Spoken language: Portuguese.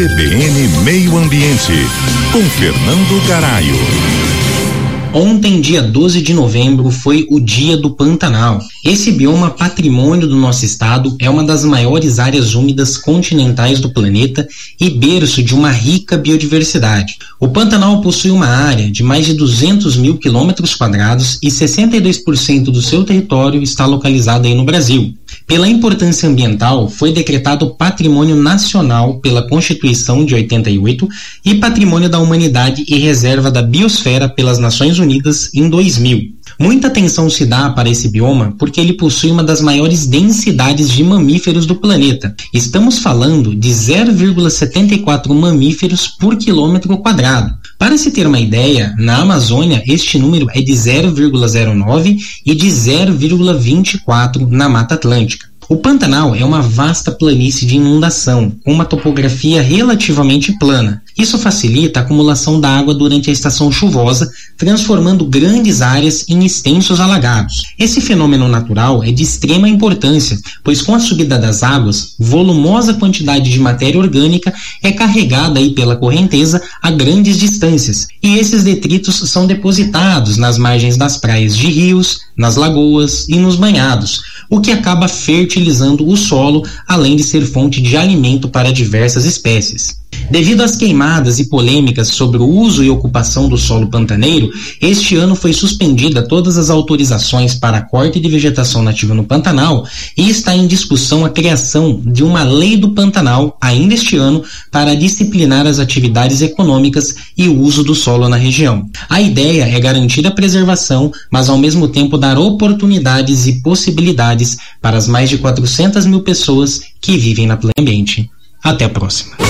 CBN Meio Ambiente, com Fernando Caraio. Ontem, dia 12 de novembro, foi o Dia do Pantanal. Esse bioma patrimônio do nosso estado é uma das maiores áreas úmidas continentais do planeta e berço de uma rica biodiversidade. O Pantanal possui uma área de mais de 200 mil quilômetros quadrados e 62% do seu território está localizado aí no Brasil. Pela importância ambiental, foi decretado Patrimônio Nacional pela Constituição de 88 e Patrimônio da Humanidade e Reserva da Biosfera pelas Nações Unidas em 2000. Muita atenção se dá para esse bioma porque ele possui uma das maiores densidades de mamíferos do planeta. Estamos falando de 0,74 mamíferos por quilômetro quadrado. Para se ter uma ideia, na Amazônia este número é de 0,09 e de 0,24 na Mata Atlântica. O Pantanal é uma vasta planície de inundação, com uma topografia relativamente plana. Isso facilita a acumulação da água durante a estação chuvosa, transformando grandes áreas em extensos alagados. Esse fenômeno natural é de extrema importância, pois com a subida das águas, volumosa quantidade de matéria orgânica é carregada aí pela correnteza a grandes distâncias, e esses detritos são depositados nas margens das praias de rios, nas lagoas e nos banhados, o que acaba fertilizando o solo, além de ser fonte de alimento para diversas espécies. Devido às queimadas e polêmicas sobre o uso e ocupação do solo pantaneiro, este ano foi suspendida todas as autorizações para corte de vegetação nativa no Pantanal e está em discussão a criação de uma lei do Pantanal ainda este ano para disciplinar as atividades econômicas e o uso do solo na região. A ideia é garantir a preservação, mas ao mesmo tempo dar oportunidades e possibilidades para as mais de 400 mil pessoas que vivem na pleno ambiente. Até a próxima.